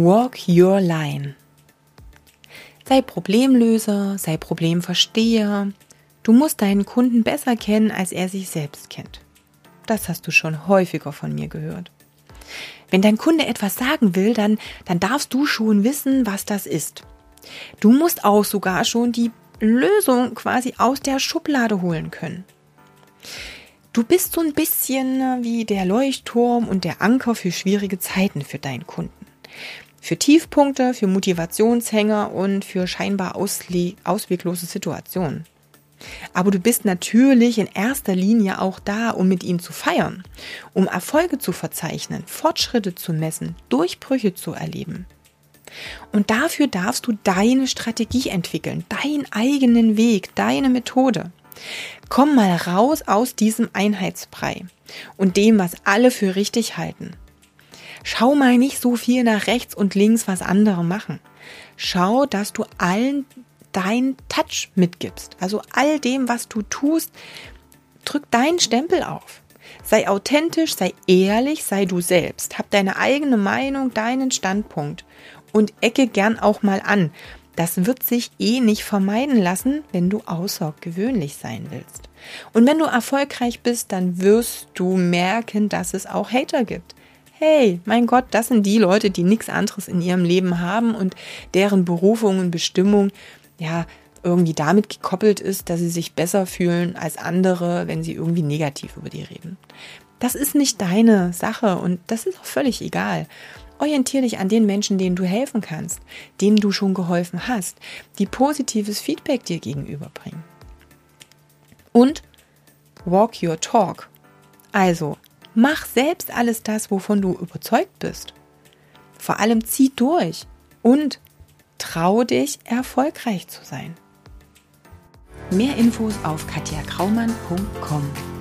Walk your line. Sei Problemlöser, sei Problemversteher. Du musst deinen Kunden besser kennen, als er sich selbst kennt. Das hast du schon häufiger von mir gehört. Wenn dein Kunde etwas sagen will, dann, dann darfst du schon wissen, was das ist. Du musst auch sogar schon die Lösung quasi aus der Schublade holen können. Du bist so ein bisschen wie der Leuchtturm und der Anker für schwierige Zeiten für deinen Kunden. Für Tiefpunkte, für Motivationshänger und für scheinbar ausweglose Situationen. Aber du bist natürlich in erster Linie auch da, um mit ihm zu feiern, um Erfolge zu verzeichnen, Fortschritte zu messen, Durchbrüche zu erleben. Und dafür darfst du deine Strategie entwickeln, deinen eigenen Weg, deine Methode. Komm mal raus aus diesem Einheitsbrei und dem, was alle für richtig halten. Schau mal nicht so viel nach rechts und links, was andere machen. Schau, dass du allen deinen Touch mitgibst. Also all dem, was du tust, drück deinen Stempel auf. Sei authentisch, sei ehrlich, sei du selbst. Hab deine eigene Meinung, deinen Standpunkt und ecke gern auch mal an. Das wird sich eh nicht vermeiden lassen, wenn du außergewöhnlich sein willst. Und wenn du erfolgreich bist, dann wirst du merken, dass es auch Hater gibt. Hey, mein Gott, das sind die Leute, die nichts anderes in ihrem Leben haben und deren Berufung und Bestimmung ja irgendwie damit gekoppelt ist, dass sie sich besser fühlen als andere, wenn sie irgendwie negativ über die reden. Das ist nicht deine Sache und das ist auch völlig egal. Orientier dich an den Menschen, denen du helfen kannst, denen du schon geholfen hast, die positives Feedback dir gegenüberbringen. Und walk your talk. Also, mach selbst alles das, wovon du überzeugt bist. Vor allem zieh durch und trau dich, erfolgreich zu sein. Mehr Infos auf katjakraumann.com.